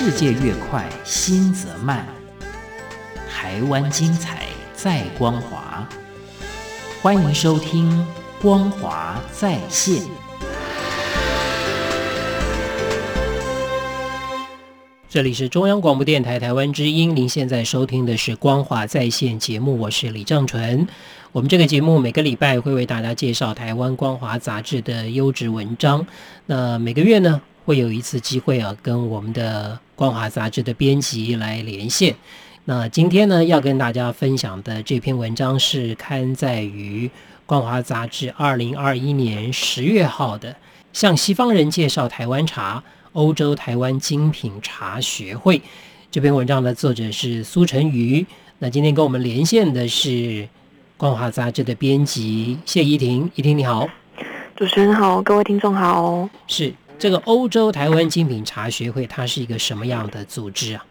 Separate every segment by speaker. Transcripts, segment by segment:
Speaker 1: 世界越快，心则慢。台湾精彩，在光华。欢迎收听《光华在线》。这里是中央广播电台台湾之音，您现在收听的是《光华在线》节目，我是李正淳。我们这个节目每个礼拜会为大家介绍台湾光华杂志的优质文章。那每个月呢，会有一次机会啊，跟我们的光华杂志的编辑来连线。那今天呢，要跟大家分享的这篇文章是刊载于光华杂志二零二一年十月号的《向西方人介绍台湾茶》。欧洲台湾精品茶学会这篇文章的作者是苏成瑜。那今天跟我们连线的是光华杂志的编辑谢依婷，依婷你好，
Speaker 2: 主持人好，各位听众好。
Speaker 1: 是这个欧洲台湾精品茶学会，它是一个什么样的组织啊？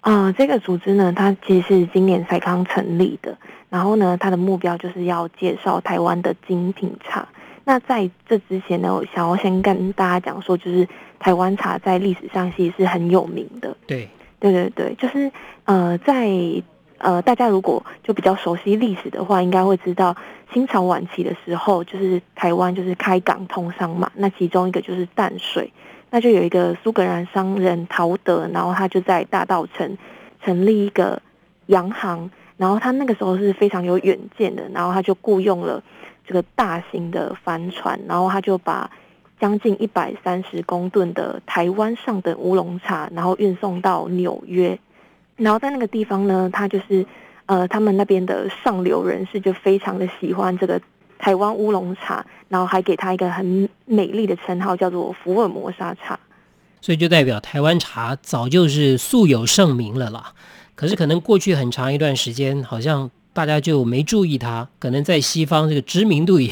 Speaker 2: 啊、呃，这个组织呢，它其实是今年才刚成立的。然后呢，它的目标就是要介绍台湾的精品茶。那在这之前呢，我想要先跟大家讲说，就是台湾茶在历史上其实是很有名的。
Speaker 1: 对，
Speaker 2: 对对对，就是呃，在呃，大家如果就比较熟悉历史的话，应该会知道清朝晚期的时候，就是台湾就是开港通商嘛。那其中一个就是淡水，那就有一个苏格兰商人陶德，然后他就在大道城成立一个洋行，然后他那个时候是非常有远见的，然后他就雇佣了。这个大型的帆船，然后他就把将近一百三十公吨的台湾上等乌龙茶，然后运送到纽约。然后在那个地方呢，他就是呃，他们那边的上流人士就非常的喜欢这个台湾乌龙茶，然后还给他一个很美丽的称号，叫做福尔摩沙茶。
Speaker 1: 所以就代表台湾茶早就是素有盛名了啦。可是可能过去很长一段时间，好像。大家就没注意它，可能在西方这个知名度也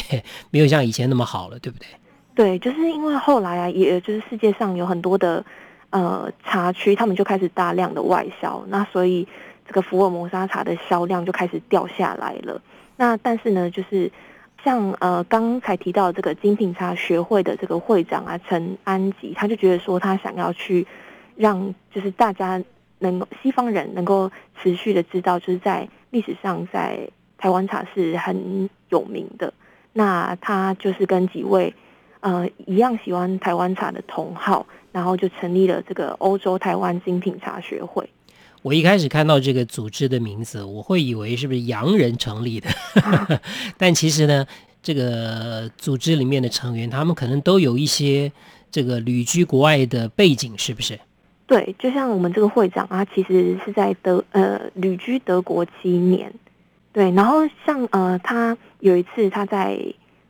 Speaker 1: 没有像以前那么好了，对不对？
Speaker 2: 对，就是因为后来啊，也就是世界上有很多的呃茶区，他们就开始大量的外销，那所以这个福尔摩沙茶的销量就开始掉下来了。那但是呢，就是像呃刚才提到这个精品茶学会的这个会长啊陈安吉，他就觉得说他想要去让就是大家能够西方人能够持续的知道，就是在。历史上，在台湾茶是很有名的。那他就是跟几位呃一样喜欢台湾茶的同好，然后就成立了这个欧洲台湾精品茶学会。
Speaker 1: 我一开始看到这个组织的名字，我会以为是不是洋人成立的，但其实呢，这个组织里面的成员，他们可能都有一些这个旅居国外的背景，是不是？
Speaker 2: 对，就像我们这个会长啊，其实是在德呃旅居德国七年，对，然后像呃他有一次他在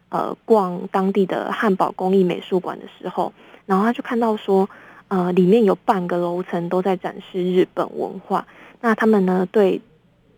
Speaker 2: 呃逛当地的汉堡工艺美术馆的时候，然后他就看到说呃里面有半个楼层都在展示日本文化，那他们呢对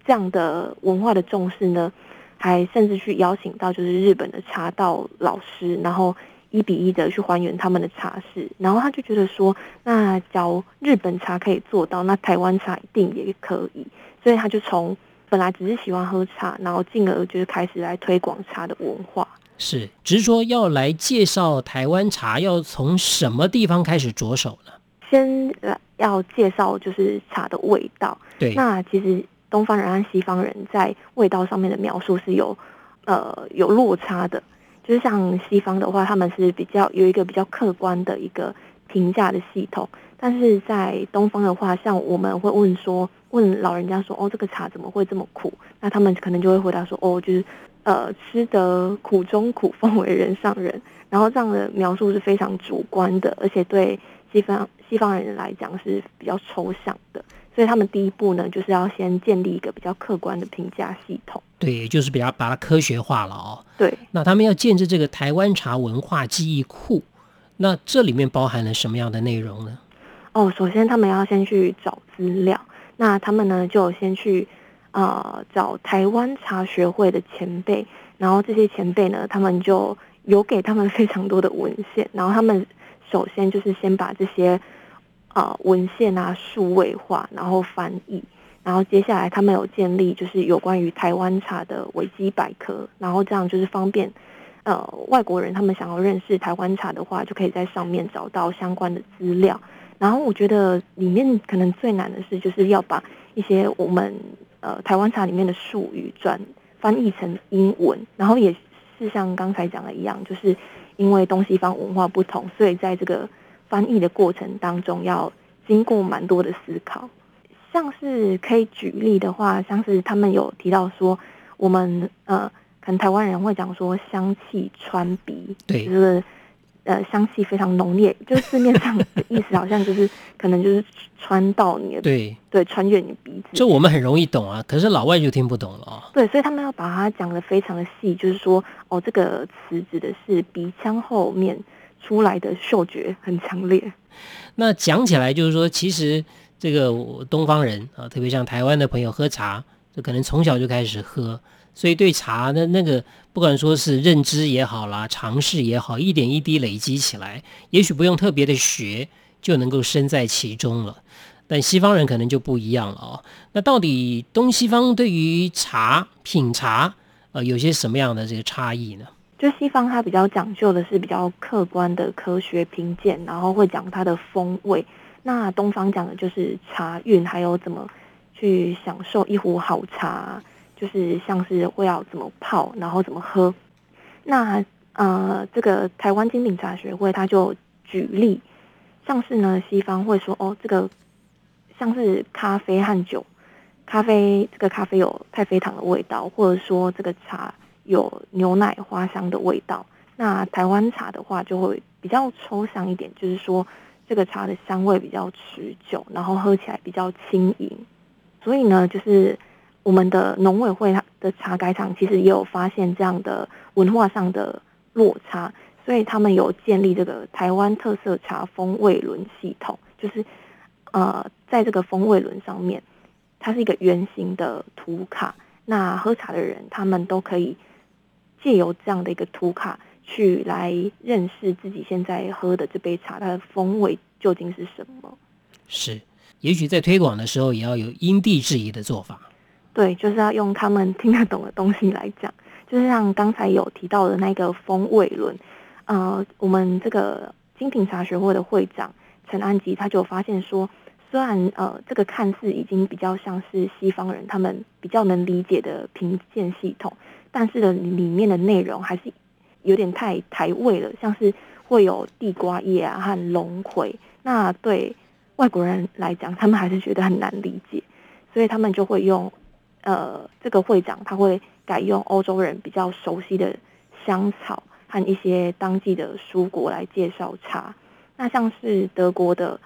Speaker 2: 这样的文化的重视呢，还甚至去邀请到就是日本的茶道老师，然后。一比一的去还原他们的茶室，然后他就觉得说，那假如日本茶可以做到，那台湾茶一定也可以。所以他就从本来只是喜欢喝茶，然后进而就是开始来推广茶的文化。
Speaker 1: 是，只是说要来介绍台湾茶，要从什么地方开始着手呢？
Speaker 2: 先来要介绍就是茶的味道。
Speaker 1: 对，
Speaker 2: 那其实东方人和西方人在味道上面的描述是有呃有落差的。就是像西方的话，他们是比较有一个比较客观的一个评价的系统，但是在东方的话，像我们会问说，问老人家说，哦，这个茶怎么会这么苦？那他们可能就会回答说，哦，就是呃，吃得苦中苦，方为人上人。然后这样的描述是非常主观的，而且对西方西方人来讲是比较抽象的。所以他们第一步呢，就是要先建立一个比较客观的评价系统。
Speaker 1: 对，也就是比较把它科学化了哦。
Speaker 2: 对。
Speaker 1: 那他们要建置这个台湾茶文化记忆库，那这里面包含了什么样的内容呢？
Speaker 2: 哦，首先他们要先去找资料。那他们呢，就先去啊、呃、找台湾茶学会的前辈，然后这些前辈呢，他们就有给他们非常多的文献，然后他们首先就是先把这些。啊，文献啊，数位化，然后翻译，然后接下来他们有建立就是有关于台湾茶的维基百科，然后这样就是方便呃外国人他们想要认识台湾茶的话，就可以在上面找到相关的资料。然后我觉得里面可能最难的是，就是要把一些我们呃台湾茶里面的术语转翻译成英文，然后也是像刚才讲的一样，就是因为东西方文化不同，所以在这个翻译的过程当中要经过蛮多的思考。像是可以举例的话，像是他们有提到说，我们呃。可能台湾人会讲说香气穿鼻，
Speaker 1: 对，
Speaker 2: 就是呃香气非常浓烈，就是字面上的意思好像就是可能就是穿到你的
Speaker 1: 对
Speaker 2: 对，穿越你的鼻子。
Speaker 1: 这我们很容易懂啊，可是老外就听不懂了啊。
Speaker 2: 对，所以他们要把它讲的非常的细，就是说哦，这个词指的是鼻腔后面出来的嗅觉很强烈。
Speaker 1: 那讲起来就是说，其实这个东方人啊，特别像台湾的朋友喝茶，就可能从小就开始喝。所以对茶的那个，不管说是认知也好啦，尝试也好，一点一滴累积起来，也许不用特别的学，就能够身在其中了。但西方人可能就不一样了哦。那到底东西方对于茶品茶，呃，有些什么样的这个差异呢？
Speaker 2: 就西方它比较讲究的是比较客观的科学评鉴，然后会讲它的风味。那东方讲的就是茶韵，还有怎么去享受一壶好茶。就是像是会要怎么泡，然后怎么喝。那呃，这个台湾精品茶学会他就举例，像是呢，西方会说哦，这个像是咖啡和酒，咖啡这个咖啡有太妃糖的味道，或者说这个茶有牛奶花香的味道。那台湾茶的话就会比较抽象一点，就是说这个茶的香味比较持久，然后喝起来比较轻盈。所以呢，就是。我们的农委会的茶改场其实也有发现这样的文化上的落差，所以他们有建立这个台湾特色茶风味轮系统，就是呃，在这个风味轮上面，它是一个圆形的图卡，那喝茶的人他们都可以借由这样的一个图卡去来认识自己现在喝的这杯茶，它的风味究竟是什么？
Speaker 1: 是，也许在推广的时候也要有因地制宜的做法。
Speaker 2: 对，就是要用他们听得懂的东西来讲，就是像刚才有提到的那个风味轮，呃，我们这个精品茶学会的会长陈安吉他就发现说，虽然呃这个看似已经比较像是西方人他们比较能理解的评鉴系统，但是的里面的内容还是有点太台味了，像是会有地瓜叶啊和龙葵，那对外国人来讲，他们还是觉得很难理解，所以他们就会用。呃，这个会长他会改用欧洲人比较熟悉的香草和一些当季的蔬果来介绍茶。那像是德国的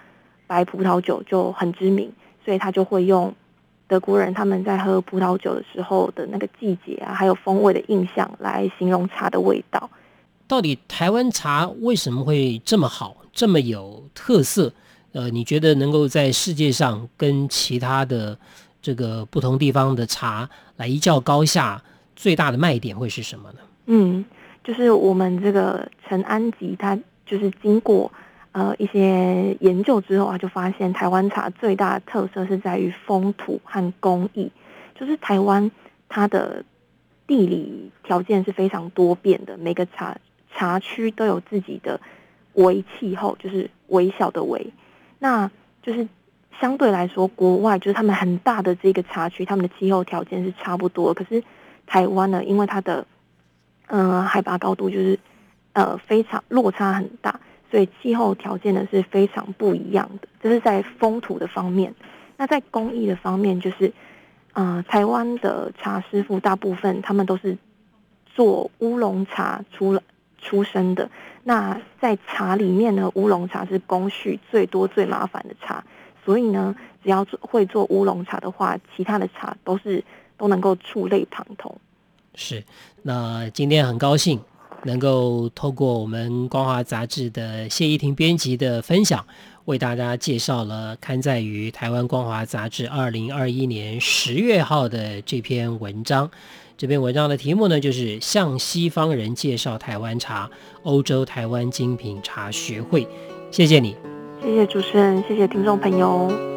Speaker 2: 白葡萄酒就很知名，所以他就会用德国人他们在喝葡萄酒的时候的那个季节啊，还有风味的印象来形容茶的味道。
Speaker 1: 到底台湾茶为什么会这么好，这么有特色？呃，你觉得能够在世界上跟其他的？这个不同地方的茶来一较高下，最大的卖点会是什么呢？
Speaker 2: 嗯，就是我们这个陈安吉，他就是经过呃一些研究之后啊，就发现台湾茶最大的特色是在于风土和工艺。就是台湾它的地理条件是非常多变的，每个茶茶区都有自己的微气候，就是微小的微，那就是。相对来说，国外就是他们很大的这个茶区，他们的气候条件是差不多。可是台湾呢，因为它的嗯、呃、海拔高度就是呃非常落差很大，所以气候条件呢是非常不一样的。这是在风土的方面。那在工艺的方面，就是呃台湾的茶师傅大部分他们都是做乌龙茶出了出身的。那在茶里面呢，乌龙茶是工序最多、最麻烦的茶。所以呢，只要做会做乌龙茶的话，其他的茶都是都能够触类旁通。
Speaker 1: 是，那今天很高兴能够透过我们《光华杂志》的谢依婷编辑的分享，为大家介绍了刊载于台湾《光华杂志》二零二一年十月号的这篇文章。这篇文章的题目呢，就是向西方人介绍台湾茶，欧洲台湾精品茶学会。谢谢你。
Speaker 2: 谢谢主持人，谢谢听众朋友。